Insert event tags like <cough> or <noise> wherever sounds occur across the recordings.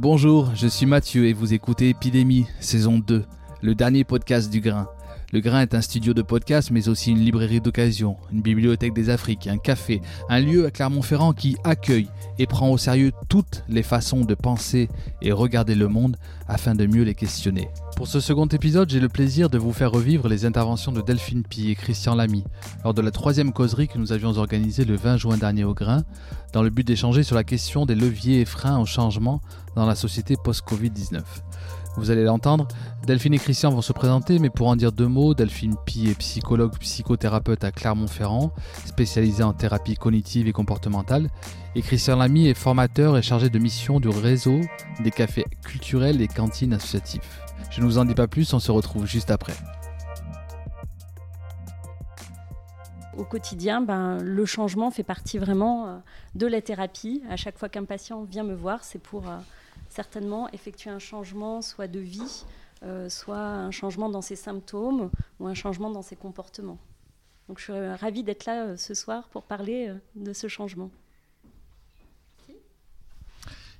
Bonjour, je suis Mathieu et vous écoutez Épidémie, saison 2, le dernier podcast du Grain. Le Grain est un studio de podcast, mais aussi une librairie d'occasion, une bibliothèque des Afriques, un café, un lieu à Clermont-Ferrand qui accueille et prend au sérieux toutes les façons de penser et regarder le monde afin de mieux les questionner. Pour ce second épisode, j'ai le plaisir de vous faire revivre les interventions de Delphine Pi et Christian Lamy lors de la troisième causerie que nous avions organisée le 20 juin dernier au Grain, dans le but d'échanger sur la question des leviers et freins au changement dans la société post-Covid-19. Vous allez l'entendre, Delphine et Christian vont se présenter, mais pour en dire deux mots, Delphine Pi est psychologue psychothérapeute à Clermont-Ferrand, spécialisée en thérapie cognitive et comportementale, et Christian Lamy est formateur et chargé de mission du réseau des cafés culturels et cantines associatifs. Je ne vous en dis pas plus, on se retrouve juste après. Au quotidien, ben, le changement fait partie vraiment euh, de la thérapie. À chaque fois qu'un patient vient me voir, c'est pour euh, certainement effectuer un changement, soit de vie, euh, soit un changement dans ses symptômes ou un changement dans ses comportements. Donc je suis ravie d'être là euh, ce soir pour parler euh, de ce changement.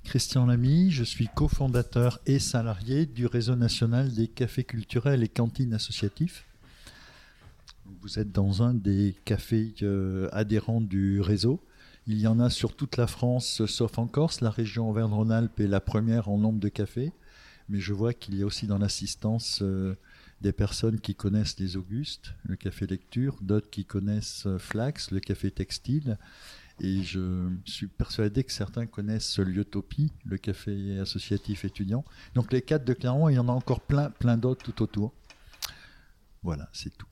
Christian Lamy, je suis cofondateur et salarié du réseau national des cafés culturels et cantines associatifs. Vous êtes dans un des cafés adhérents du réseau. Il y en a sur toute la France, sauf en Corse. La région Auvergne-Rhône-Alpes est la première en nombre de cafés. Mais je vois qu'il y a aussi dans l'assistance euh, des personnes qui connaissent les Augustes, le café lecture, d'autres qui connaissent euh, Flax, le café textile. Et je suis persuadé que certains connaissent Liotopie, le café associatif étudiant. Donc les quatre de Clermont, il y en a encore plein, plein d'autres tout autour. Voilà, c'est tout.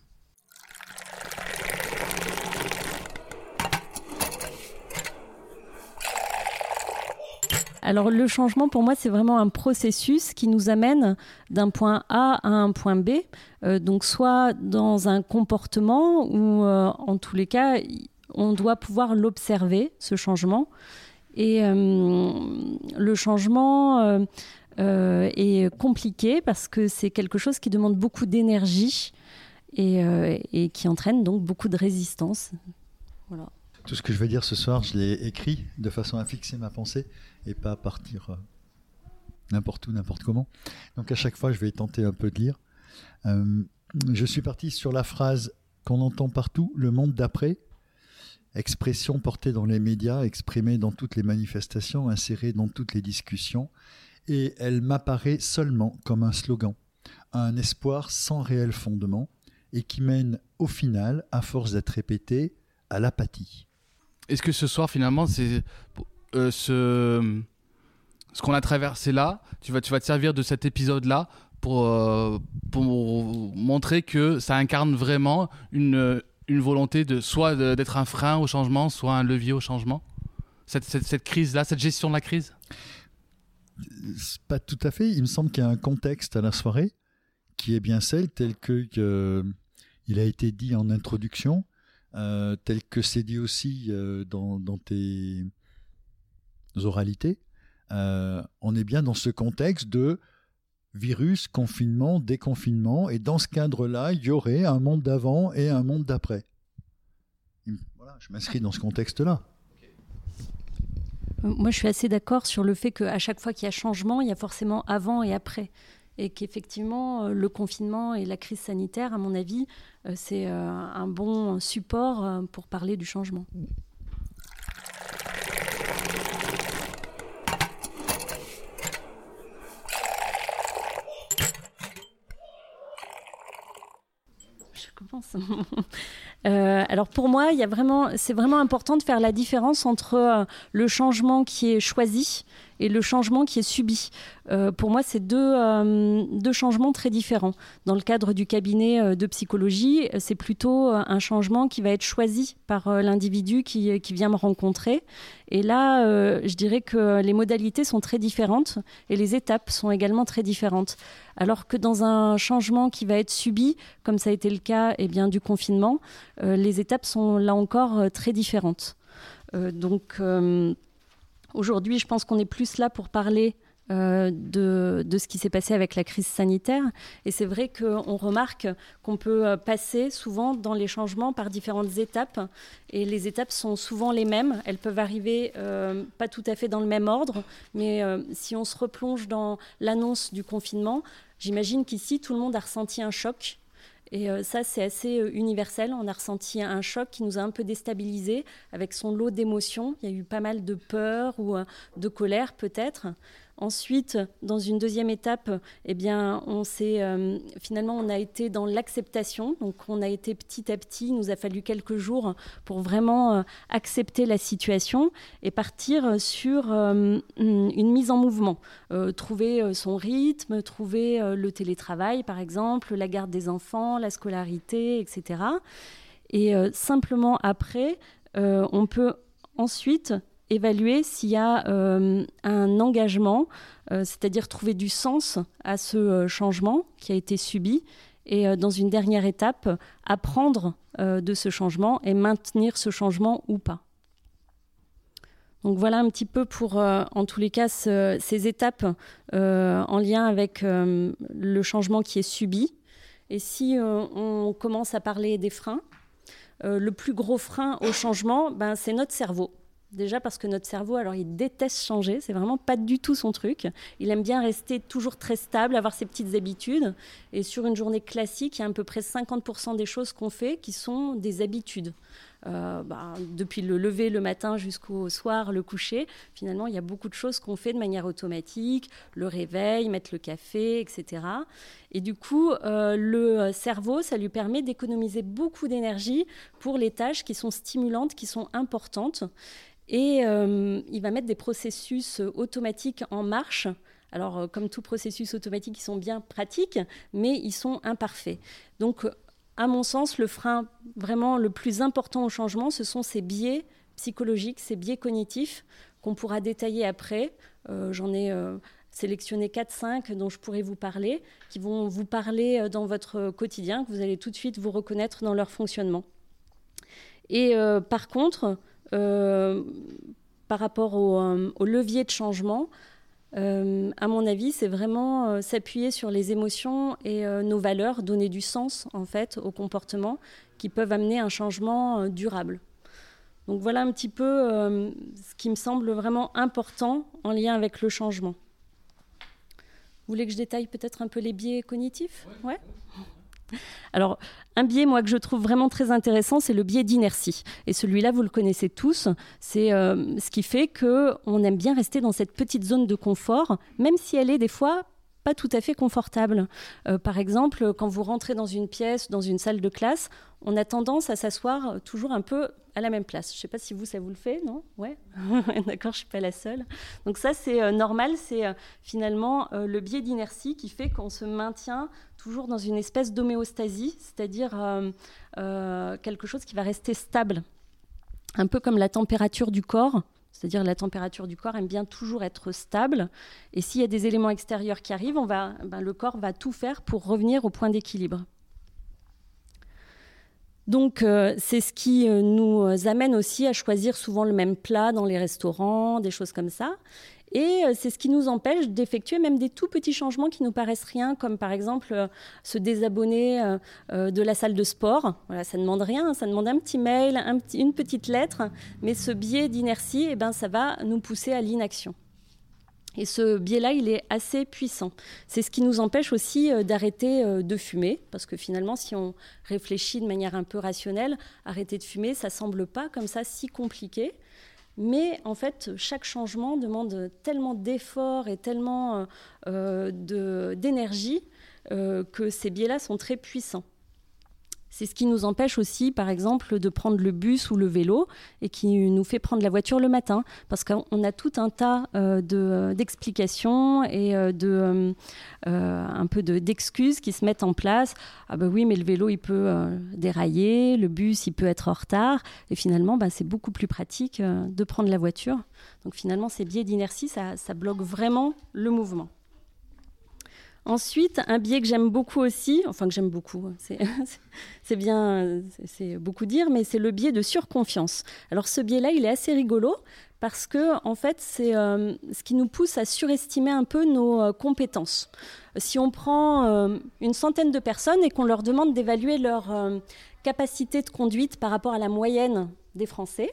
Alors le changement pour moi c'est vraiment un processus qui nous amène d'un point A à un point B, euh, donc soit dans un comportement ou euh, en tous les cas on doit pouvoir l'observer ce changement et euh, le changement est compliqué parce que c'est quelque chose qui demande beaucoup d'énergie et, et, qui entraîne donc beaucoup de résistance. Voilà. Tout ce que je vais dire ce soir, je l'ai écrit de façon à fixer ma pensée et pas à partir euh, n'importe où, n'importe comment. Donc à chaque fois, je vais tenter un peu de lire. Euh, je suis parti sur la phrase qu'on entend partout, le monde d'après, expression portée dans les médias, exprimée dans toutes les manifestations, insérée dans toutes les discussions, et elle m'apparaît seulement comme un slogan, un espoir sans réel fondement, et qui mène au final, à force d'être répété, à l'apathie. Est-ce que ce soir, finalement, c'est euh, ce, qu'on a traversé là, tu vas, tu vas te servir de cet épisode-là pour, euh, montrer que ça incarne vraiment une, une volonté de soit d'être un frein au changement, soit un levier au changement? Cette, cette, crise-là, cette gestion de la crise? Pas tout à fait. Il me semble qu'il y a un contexte à la soirée qui est bien celle tel que il a été dit en introduction euh, tel que c'est dit aussi euh, dans, tes oralités, euh, on est bien dans ce contexte de virus, confinement, déconfinement, et dans ce cadre-là, il y aurait un monde d'avant et un monde d'après. Voilà, je m'inscris dans ce contexte-là. Moi, je suis assez d'accord sur le fait qu'à chaque fois qu'il y a changement, il y a forcément avant et après et qu'effectivement, euh, le confinement et la crise sanitaire, à mon avis, euh, c'est euh, un bon support pour parler du changement. Je commence. <laughs> alors pour moi, il y a vraiment, c'est vraiment important de faire la différence entre le changement qui est choisi et le changement qui est subi. Euh, pour moi, c'est deux, euh, deux, changements très différents. Dans le cadre du cabinet euh, de psychologie, c'est plutôt un changement qui va être choisi par l'individu qui, qui, vient me rencontrer. Et là, je dirais que les modalités sont très différentes et les étapes sont également très différentes. Alors que dans un changement qui va être subi, comme ça a été le cas eh bien, du confinement, les étapes sont là encore très différentes. donc, Aujourd'hui, je pense qu'on est plus là pour parler euh, de, ce qui s'est passé avec la crise sanitaire. Et c'est vrai qu'on remarque qu'on peut euh, passer souvent dans les changements par différentes étapes. Et les étapes sont souvent les mêmes. Elles peuvent arriver euh, pas tout à fait dans le même ordre. Mais si on se replonge dans l'annonce du confinement, j'imagine qu'ici, tout le monde a ressenti un choc. Et ça, c'est assez universel. On a ressenti un choc qui nous a un peu déstabilisés avec son lot d'émotions. Il y a eu pas mal de peur ou de colère peut-être. Ensuite, dans une deuxième étape, eh bien, on euh, finalement on a été dans l'acceptation. Donc, on a été petit à petit. Il nous a fallu quelques jours pour vraiment euh, accepter la situation et partir sur euh, une mise en mouvement, trouver son rythme, trouver le télétravail, par exemple, la garde des enfants, la scolarité, etc. Et simplement après, on peut ensuite évaluer s'il y a euh, un engagement, euh, c'est-à-dire trouver du sens à ce euh, changement qui a été subi, et dans une dernière étape, apprendre de ce changement et maintenir ce changement ou pas. Donc voilà un petit peu pour, en tous les cas, ces étapes en lien avec le changement qui est subi. Et si on commence à parler des freins, le plus gros frein au changement, ben, c'est notre cerveau. Déjà parce que notre cerveau, alors il déteste changer, c'est vraiment pas du tout son truc. Il aime bien rester toujours très stable, avoir ses petites habitudes. Et sur une journée classique, il y a à peu près 50% des choses qu'on fait qui sont des habitudes. Euh, bah, depuis le lever le matin jusqu'au soir, le coucher, finalement, il y a beaucoup de choses qu'on fait de manière automatique, le réveil, mettre le café, etc. Et du coup, euh, le cerveau, ça lui permet d'économiser beaucoup d'énergie pour les tâches qui sont stimulantes, qui sont importantes. Et euh, il va mettre des processus automatiques en marche. Alors, euh, comme tout processus automatique, ils sont bien pratiques, mais ils sont imparfaits. Donc, à mon sens, le frein vraiment le plus important au changement, ce sont ces biais psychologiques, ces biais cognitifs qu'on pourra détailler après. Euh, j'en ai sélectionné 4-5 dont je pourrais vous parler, qui vont vous parler dans votre quotidien, que vous allez tout de suite vous reconnaître dans leur fonctionnement. Et par contre, euh, par rapport euh, au, levier de changement, euh, à mon avis, c'est vraiment s'appuyer sur les émotions et nos valeurs, donner du sens en fait au comportement qui peuvent amener un changement durable. Donc voilà un petit peu ce qui me semble vraiment important en lien avec le changement. Vous voulez que je détaille peut-être un peu les biais cognitifs? Ouais. Alors, un biais, moi, que je trouve vraiment très intéressant, c'est le biais d'inertie. Et celui-là, vous le connaissez tous. C'est euh, ce qui fait qu'on aime bien rester dans cette petite zone de confort, même si elle est des fois pas tout à fait confortable. Euh, par exemple, quand vous rentrez dans une pièce, dans une salle de classe, on a tendance à s'asseoir toujours un peu à la même place. Je ne sais pas si vous, ça vous le fait, non? <laughs> Ouais D'accord, je ne suis pas la seule. Donc ça, c'est euh, normal, c'est finalement le biais d'inertie qui fait qu'on se maintient toujours dans une espèce d'homéostasie, c'est-à-dire quelque chose qui va rester stable. Un peu comme la température du corps. C'est-à-dire la température du corps aime bien toujours être stable. Et s'il y a des éléments extérieurs qui arrivent, ben, le corps va tout faire pour revenir au point d'équilibre. Donc euh, c'est ce qui euh, nous amène aussi à choisir souvent le même plat dans les restaurants, des choses comme ça. Et euh, c'est ce qui nous empêche d'effectuer même des tout petits changements qui nous paraissent rien, comme par exemple euh, se désabonner euh, de la salle de sport. Ça ne demande rien, ça demande un petit mail, une petite lettre, mais ce biais d'inertie, eh ben, ça va nous pousser à l'inaction. Et ce biais-là, il est assez puissant. C'est ce qui nous empêche aussi d'arrêter de fumer, parce que finalement, si on réfléchit de manière un peu rationnelle, arrêter de fumer, ça semble pas comme ça si compliqué. Mais en fait, chaque changement demande tellement d'efforts et tellement euh, d'énergie euh, que ces biais-là sont très puissants. C'est ce qui nous empêche aussi, par exemple, de prendre le bus ou le vélo et qui nous fait prendre la voiture le matin. Parce qu'on a tout un tas euh, d'explications et euh, de, euh, un peu d'excuses qui se mettent en place. Ah ben oui, mais le vélo, il peut dérailler, le bus, il peut être en retard. Et finalement, bah, c'est beaucoup plus pratique de prendre la voiture. Donc finalement, ces biais d'inertie, ça bloque vraiment le mouvement. Ensuite, un biais que j'aime beaucoup aussi, enfin que j'aime beaucoup, <laughs> c'est bien, c'est beaucoup dire, mais c'est le biais de surconfiance. Alors ce biais-là, il est assez rigolo parce que en fait, c'est euh, ce qui nous pousse à surestimer un peu nos euh, compétences. Si on prend euh, une centaine de personnes et qu'on leur demande d'évaluer leur capacité de conduite par rapport à la moyenne des Français,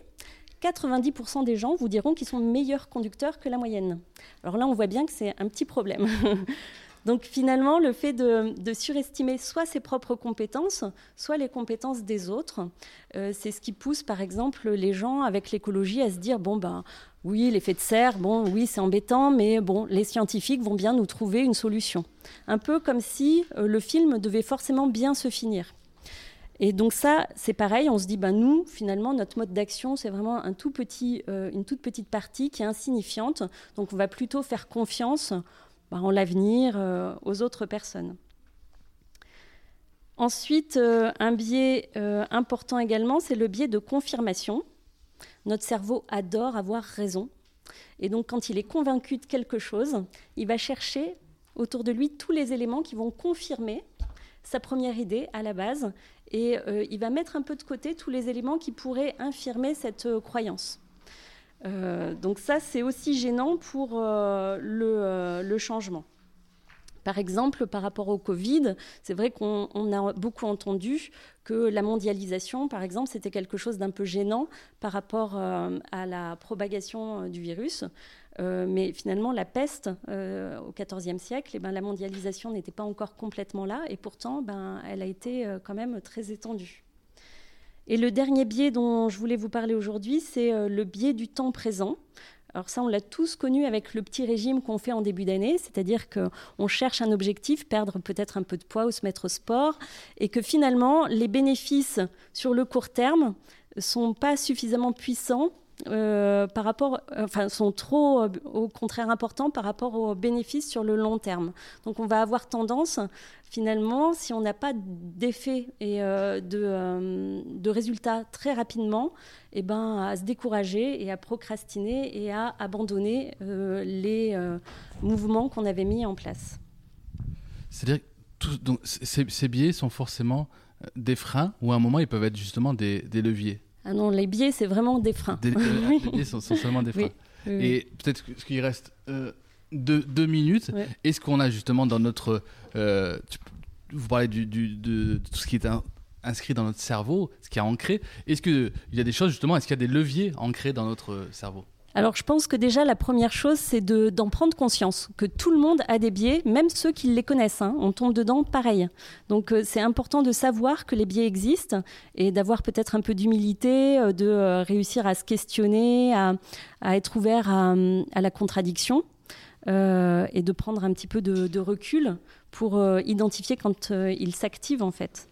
90% des gens vous diront qu'ils sont meilleurs conducteurs que la moyenne. Alors là, on voit bien que c'est un petit problème. <laughs> Donc finalement, le fait de, surestimer soit ses propres compétences, soit les compétences des autres, euh, c'est ce qui pousse par exemple les gens avec l'écologie à se dire bon ben oui, l'effet de serre, bon oui c'est embêtant, mais bon les scientifiques vont bien nous trouver une solution. Un peu comme si euh, le film devait forcément bien se finir. Et donc ça, c'est pareil, on se dit, ben nous, finalement, notre mode d'action, c'est vraiment un tout petit, euh, une toute petite partie qui est insignifiante. Donc on va plutôt faire confiance bah, en l'avenir euh, aux autres personnes. Ensuite, euh, un biais euh, important également, c'est le biais de confirmation. Notre cerveau adore avoir raison. Et donc, quand il est convaincu de quelque chose, il va chercher autour de lui tous les éléments qui vont confirmer sa première idée à la base. Et il va mettre un peu de côté tous les éléments qui pourraient infirmer cette croyance. Euh, donc ça, c'est aussi gênant pour euh, euh, le, changement. Par exemple, par rapport au Covid, c'est vrai qu'on a beaucoup entendu que la mondialisation, par exemple, c'était quelque chose d'un peu gênant par rapport à la propagation du virus. mais finalement, la peste au XIVe siècle, eh ben, la mondialisation n'était pas encore complètement là, et pourtant, ben, elle a été quand même très étendue. Et le dernier biais dont je voulais vous parler aujourd'hui, c'est euh, le biais du temps présent. Alors ça, on l'a tous connu avec le petit régime qu'on fait en début d'année, c'est-à-dire qu'on cherche un objectif, perdre peut-être un peu de poids ou se mettre au sport, et que finalement, les bénéfices sur le court terme sont pas suffisamment puissants euh, par rapport, enfin, sont trop, euh, au contraire, importants par rapport aux bénéfices sur le long terme. Donc, on va avoir tendance, finalement, si on n'a pas d'effet et euh, de, de, résultats très rapidement, eh ben, à se décourager et à procrastiner et à abandonner les mouvements qu'on avait mis en place. C'est-à-dire que ces, biais sont forcément des freins ou à un moment ils peuvent être justement des leviers ah non, les biais, c'est vraiment des freins. <laughs> Euh, les biais sont, seulement des freins. Et peut-être qu'il reste euh, deux, minutes. Est-ce qu'on a justement dans notre... Euh, vous parlez du, de, tout ce qui est inscrit dans notre cerveau, ce qui est ancré. Est-ce qu'il y a des choses justement, est-ce qu'il y a des leviers ancrés dans notre cerveau? Alors je pense que déjà la première chose, c'est d'en prendre conscience, que tout le monde a des biais, même ceux qui les connaissent. Hein. on tombe dedans pareil. Donc euh, c'est important de savoir que les biais existent et d'avoir peut-être un peu d'humilité, euh, de euh, réussir à se questionner, à, être ouvert à, la contradiction. et de prendre un petit peu de, recul pour identifier quand ils s'activent en fait.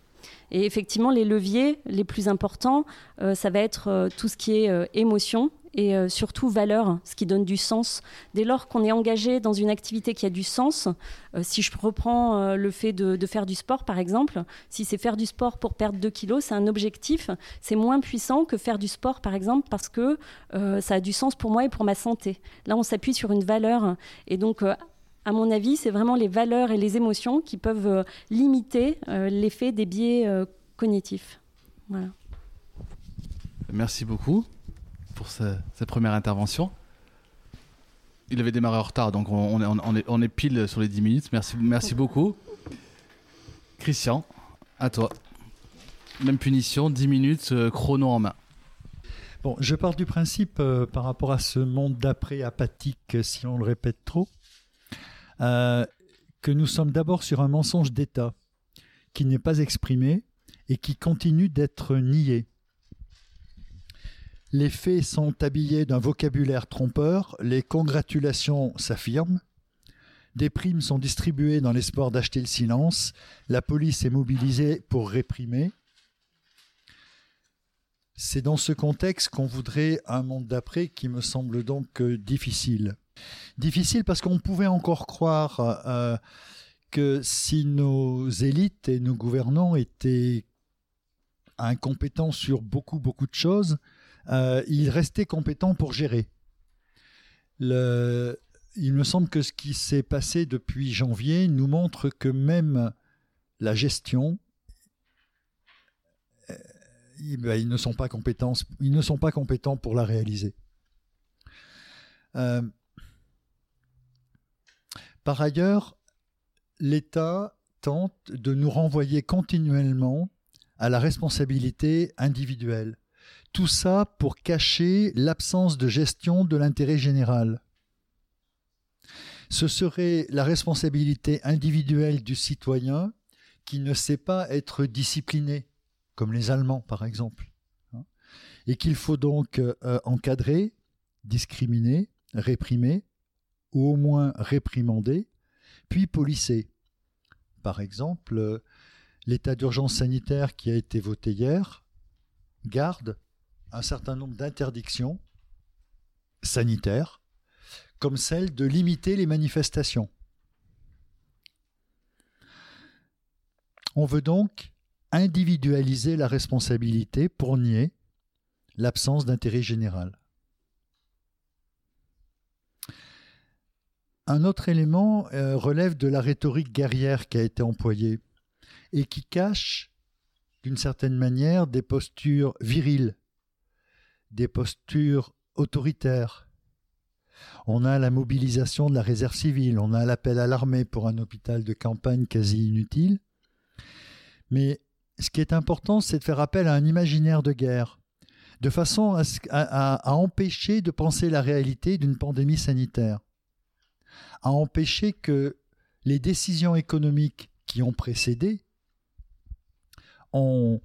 Et effectivement, les leviers les plus importants, ça va être tout ce qui est émotion, et euh, surtout valeur, ce qui donne du sens. Dès lors qu'on est engagé dans une activité qui a du sens, euh, si je reprends euh, le fait de, faire du sport par exemple, si c'est faire du sport pour perdre 2 kilos, c'est un objectif, c'est moins puissant que faire du sport par exemple parce que ça a du sens pour moi et pour ma santé. Là, on s'appuie sur une valeur et donc à mon avis, c'est vraiment les valeurs et les émotions qui peuvent limiter l'effet des biais cognitifs. Voilà. Merci beaucoup pour cette première intervention. Il avait démarré en retard, donc on, est, on, est, pile sur les 10 minutes. Merci, merci beaucoup. Christian, à toi. Même punition, 10 minutes, euh, chrono en main. Bon, je pars du principe euh, par rapport à ce monde d'après apathique, si on le répète trop, euh, que nous sommes d'abord sur un mensonge d'État qui n'est pas exprimé et qui continue d'être nié. Les faits sont habillés d'un vocabulaire trompeur, les congratulations s'affirment, des primes sont distribuées dans l'espoir d'acheter le silence, la police est mobilisée pour réprimer. C'est dans ce contexte qu'on voudrait un monde d'après qui me semble donc difficile. Difficile parce qu'on pouvait encore croire euh, que si nos élites et nos gouvernants étaient incompétents sur beaucoup beaucoup de choses, euh, il restait compétent pour gérer. Il me semble que ce qui s'est passé depuis janvier nous montre que même la gestion, euh, ben, ils ne sont pas compétents, ils compétents pour la réaliser. Par ailleurs, l'État tente de nous renvoyer continuellement à la responsabilité individuelle. Tout ça pour cacher l'absence de gestion de l'intérêt général. Ce serait la responsabilité individuelle du citoyen qui ne sait pas être discipliné, comme les Allemands par exemple, hein, et qu'il faut donc euh, encadrer, discriminer, réprimer, ou au moins réprimander, puis polisser. Par exemple, l'état d'urgence sanitaire qui a été voté hier garde un certain nombre d'interdictions sanitaires, comme celle de limiter les manifestations. On veut donc individualiser la responsabilité pour nier l'absence d'intérêt général. Un autre élément euh, relève de la rhétorique guerrière qui a été employée et qui cache, d'une certaine manière, des postures viriles, des postures autoritaires. On a la mobilisation de la réserve civile, on a l'appel à l'armée pour un hôpital de campagne quasi inutile. Mais ce qui est important, c'est de faire appel à un imaginaire de guerre, de façon à empêcher de penser la réalité d'une pandémie sanitaire à empêcher que les décisions économiques qui ont précédé ont,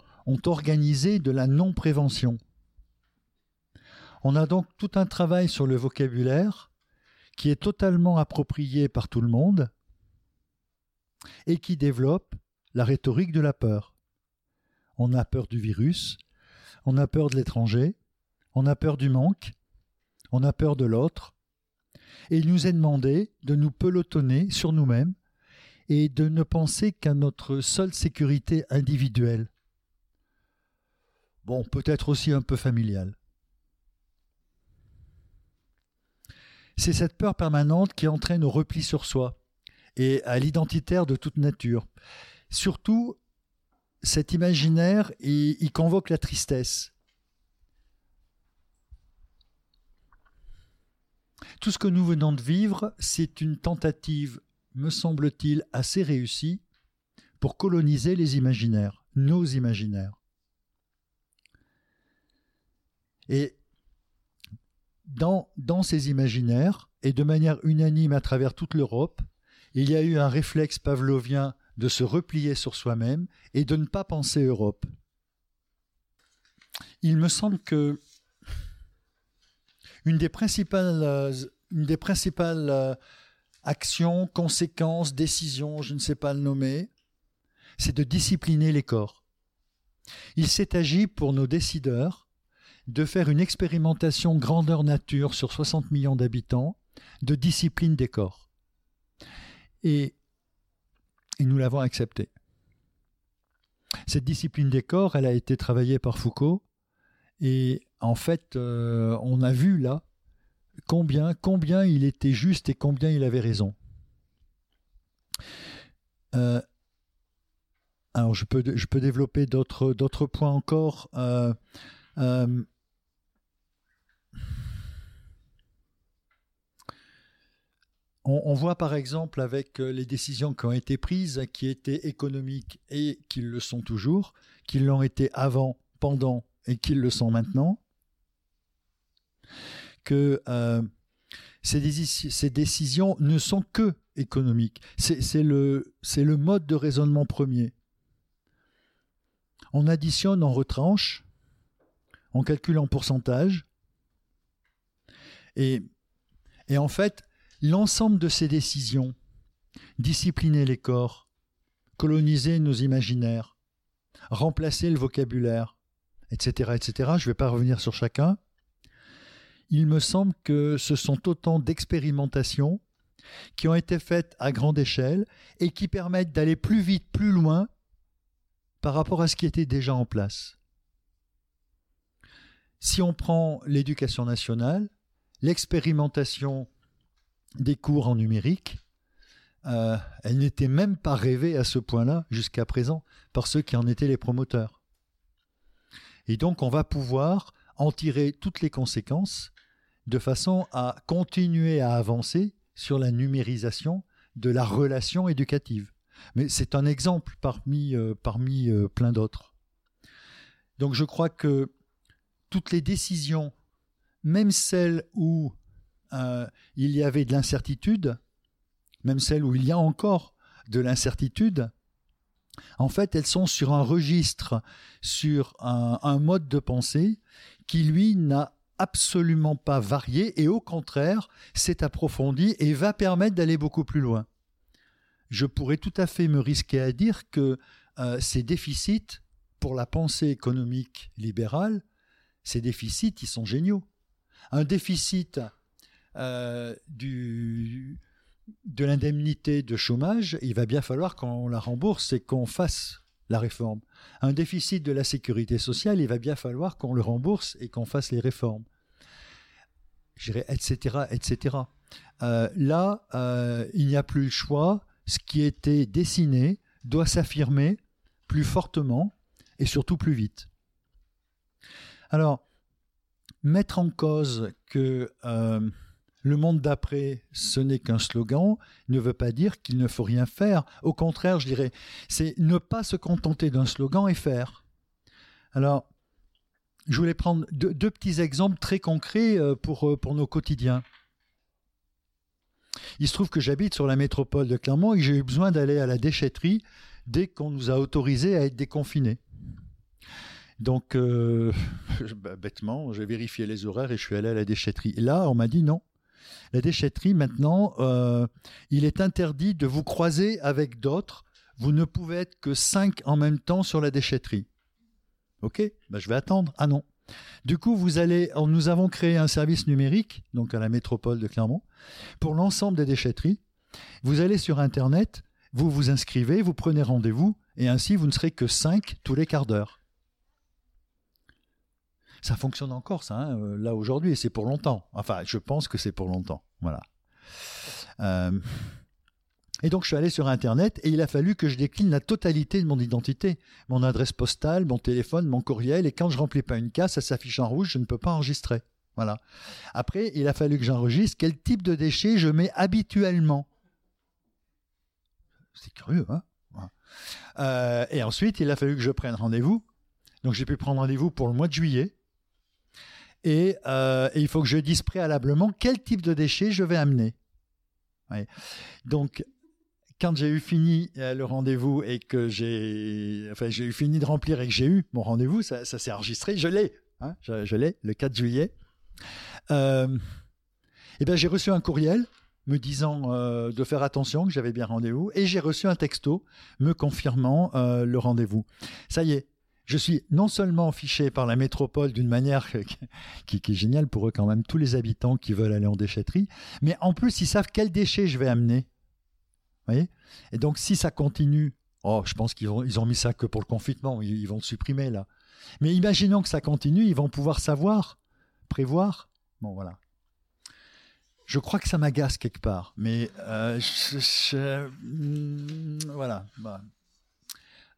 organisé de la non-prévention. On a donc tout un travail sur le vocabulaire qui est totalement approprié par tout le monde et qui développe la rhétorique de la peur. On a peur du virus, on a peur de l'étranger, on a peur du manque, on a peur de l'autre, et il nous est demandé de nous pelotonner sur nous-mêmes et de ne penser qu'à notre seule sécurité individuelle. Bon, peut-être aussi un peu familiale. C'est cette peur permanente qui entraîne au repli sur soi et à l'identitaire de toute nature. Surtout, cet imaginaire y convoque la tristesse. Tout ce que nous venons de vivre, c'est une tentative, me semble-t-il, assez réussie pour coloniser les imaginaires, nos imaginaires. Et dans, ces imaginaires, et de manière unanime à travers toute l'Europe, il y a eu un réflexe pavlovien de se replier sur soi-même et de ne pas penser Europe. Il me semble que une des principales, euh, euh, actions, conséquences, décisions, je ne sais pas le nommer, c'est de discipliner les corps. Il s'est agi pour nos décideurs de faire une expérimentation grandeur nature sur 60 millions d'habitants de discipline des corps. Et, et nous l'avons accepté. Cette discipline des corps, elle a été travaillée par Foucault et en fait, euh, on a vu là combien, combien il était juste et combien il avait raison. Euh, alors, je peux, je peux développer d'autres, d'autres points encore. Euh, on, voit par exemple avec les décisions qui ont été prises, qui étaient économiques et qui le sont toujours, qui l'ont été avant, pendant et qu'ils le sont maintenant, que euh, ces, décisions ne sont que économiques. C'est le, mode de raisonnement premier. On additionne, on retranche, on calcule en pourcentage, et en fait, l'ensemble de ces décisions, discipliner les corps, coloniser nos imaginaires, remplacer le vocabulaire, etc., etc. Je ne vais pas revenir sur chacun. Il me semble que ce sont autant d'expérimentations qui ont été faites à grande échelle et qui permettent d'aller plus vite, plus loin par rapport à ce qui était déjà en place. Si on prend l'éducation nationale, l'expérimentation des cours en numérique, euh, elle n'était même pas rêvée à ce point-là jusqu'à présent par ceux qui en étaient les promoteurs. Et donc on va pouvoir en tirer toutes les conséquences de façon à continuer à avancer sur la numérisation de la relation éducative. Mais c'est un exemple parmi, euh, euh, plein d'autres. Donc je crois que toutes les décisions, même celles où euh, il y avait de l'incertitude, même celles où il y a encore de l'incertitude, en fait, elles sont sur un registre, sur un, mode de pensée qui, lui, n'a absolument pas varié et au contraire s'est approfondi et va permettre d'aller beaucoup plus loin. Je pourrais tout à fait me risquer à dire que euh, ces déficits pour la pensée économique libérale, ces déficits, ils sont géniaux. Un déficit euh, du, de l'indemnité de chômage, il va bien falloir qu'on la rembourse et qu'on fasse la réforme. Un déficit de la sécurité sociale, il va bien falloir qu'on le rembourse et qu'on fasse les réformes. etc., etc. Euh, là, euh, il n'y a plus le choix. Ce qui était dessiné doit s'affirmer plus fortement et surtout plus vite. Alors, mettre en cause que euh, le monde d'après, ce n'est qu'un slogan, ne veut pas dire qu'il ne faut rien faire. Au contraire, je dirais, c'est ne pas se contenter d'un slogan et faire. Alors, je voulais prendre deux, petits exemples très concrets euh, pour, euh, pour nos quotidiens. Il se trouve que j'habite sur la métropole de Clermont et j'ai eu besoin d'aller à la déchetterie dès qu'on nous a autorisés à être déconfinés. Donc, euh, <laughs> bah, bêtement, j'ai vérifié les horaires et je suis allé à la déchetterie. Et là, on m'a dit non, la déchetterie, maintenant, euh, il est interdit de vous croiser avec d'autres. Vous ne pouvez être que cinq en même temps sur la déchetterie. Ok, ben, je vais attendre. Ah non. Du coup, vous allez, nous avons créé un service numérique, donc à la métropole de Clermont, pour l'ensemble des déchetteries. Vous allez sur Internet, vous vous inscrivez, vous prenez rendez-vous, et ainsi vous ne serez que cinq tous les quarts d'heure. Ça fonctionne encore, ça, hein, euh, là aujourd'hui, et c'est pour longtemps. Enfin, je pense que c'est pour longtemps. Voilà. Euh, et donc, je suis allé sur Internet et il a fallu que je décline la totalité de mon identité. Mon adresse postale, mon téléphone, mon courriel. Et quand je remplis pas une case, ça s'affiche en rouge, je ne peux pas enregistrer. Voilà. Après, il a fallu que j'enregistre quel type de déchets je mets habituellement. C'est curieux, hein euh, Et ensuite, il a fallu que je prenne rendez-vous. Donc, j'ai pu prendre rendez-vous pour le mois de juillet. Euh, et, il faut que je dise préalablement quel type de déchets je vais amener. Donc, quand j'ai eu fini euh, le rendez-vous et que j'ai, enfin, j'ai eu fini de remplir et que j'ai eu mon rendez-vous, ça, s'est enregistré, je l'ai, hein, je, l'ai, le 4 juillet. Euh, et ben, j'ai reçu un courriel me disant euh, de faire attention que j'avais bien rendez-vous et j'ai reçu un texto me confirmant le rendez-vous. Ça y est, je suis non seulement fiché par la métropole d'une manière <laughs> qui, est géniale pour eux quand même, tous les habitants qui veulent aller en déchetterie, mais en plus ils savent quels déchets je vais amener. Vous voyez? Et donc si ça continue, oh, je pense qu'ils ont, ils mis ça que pour le confinement, ils, vont le supprimer là. Mais imaginons que ça continue, ils vont pouvoir savoir, prévoir. Bon voilà. Je crois que ça m'agace quelque part, mais euh, hmm, voilà. Bah,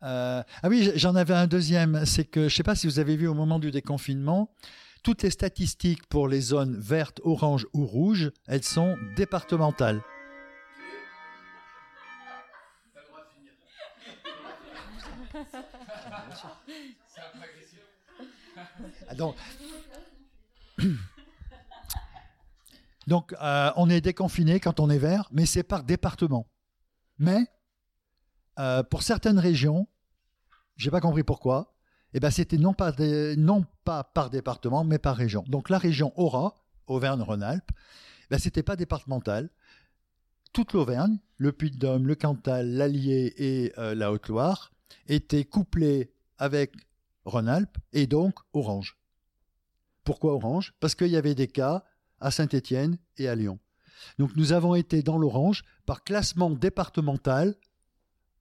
euh, ah oui, j'en avais un deuxième. C'est que je ne sais pas si vous avez vu au moment du déconfinement, toutes les statistiques pour les zones vertes, orange ou rouges, elles sont départementales. Ah, donc, <coughs> donc euh, on est déconfiné quand on est vert, mais c'est par département. Mais euh, pour certaines régions, j'ai pas compris pourquoi, eh ben c'était non pas, par département, mais par région. Donc la région Aura, Auvergne-Rhône-Alpes, ben c'était pas départemental. Toute l'Auvergne, le Puy-de-Dôme, le Cantal, l'Allier et euh, la Haute-Loire étaient couplés avec Rhône-Alpes et donc Orange. Pourquoi Orange? Parce qu'il y avait des cas à Saint-Étienne et à Lyon. Donc nous avons été dans l'orange par classement départemental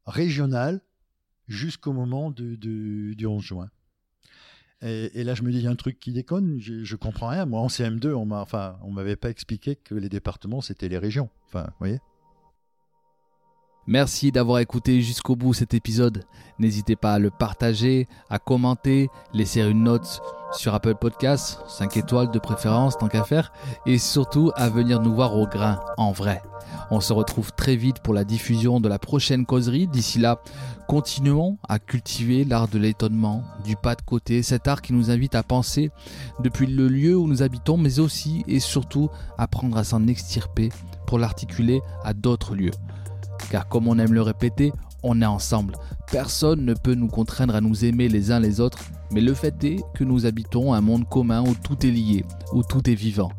régional jusqu'au moment du 11 juin. Et, là, je me dis, il y a un truc qui déconne, je, comprends rien. Moi, en CM2, on m'a, enfin, m'avait pas expliqué que les départements, c'était les régions. Enfin, vous voyez? Merci d'avoir écouté jusqu'au bout cet épisode. N'hésitez pas à le partager, à commenter, laisser une note sur Apple Podcasts, 5 étoiles de préférence tant qu'à faire, et surtout à venir nous voir au grain, en vrai. On se retrouve très vite pour la diffusion de la prochaine causerie. D'ici là, continuons à cultiver l'art de l'étonnement, du pas de côté, cet art qui nous invite à penser depuis le lieu où nous habitons, mais aussi et surtout apprendre à s'en extirper pour l'articuler à d'autres lieux. Car comme on aime le répéter, on est ensemble. Personne ne peut nous contraindre à nous aimer les uns les autres, mais le fait est que nous habitons un monde commun où tout est lié, où tout est vivant.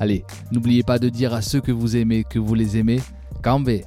Allez, n'oubliez pas de dire à ceux que vous aimez que vous les aimez. Cambé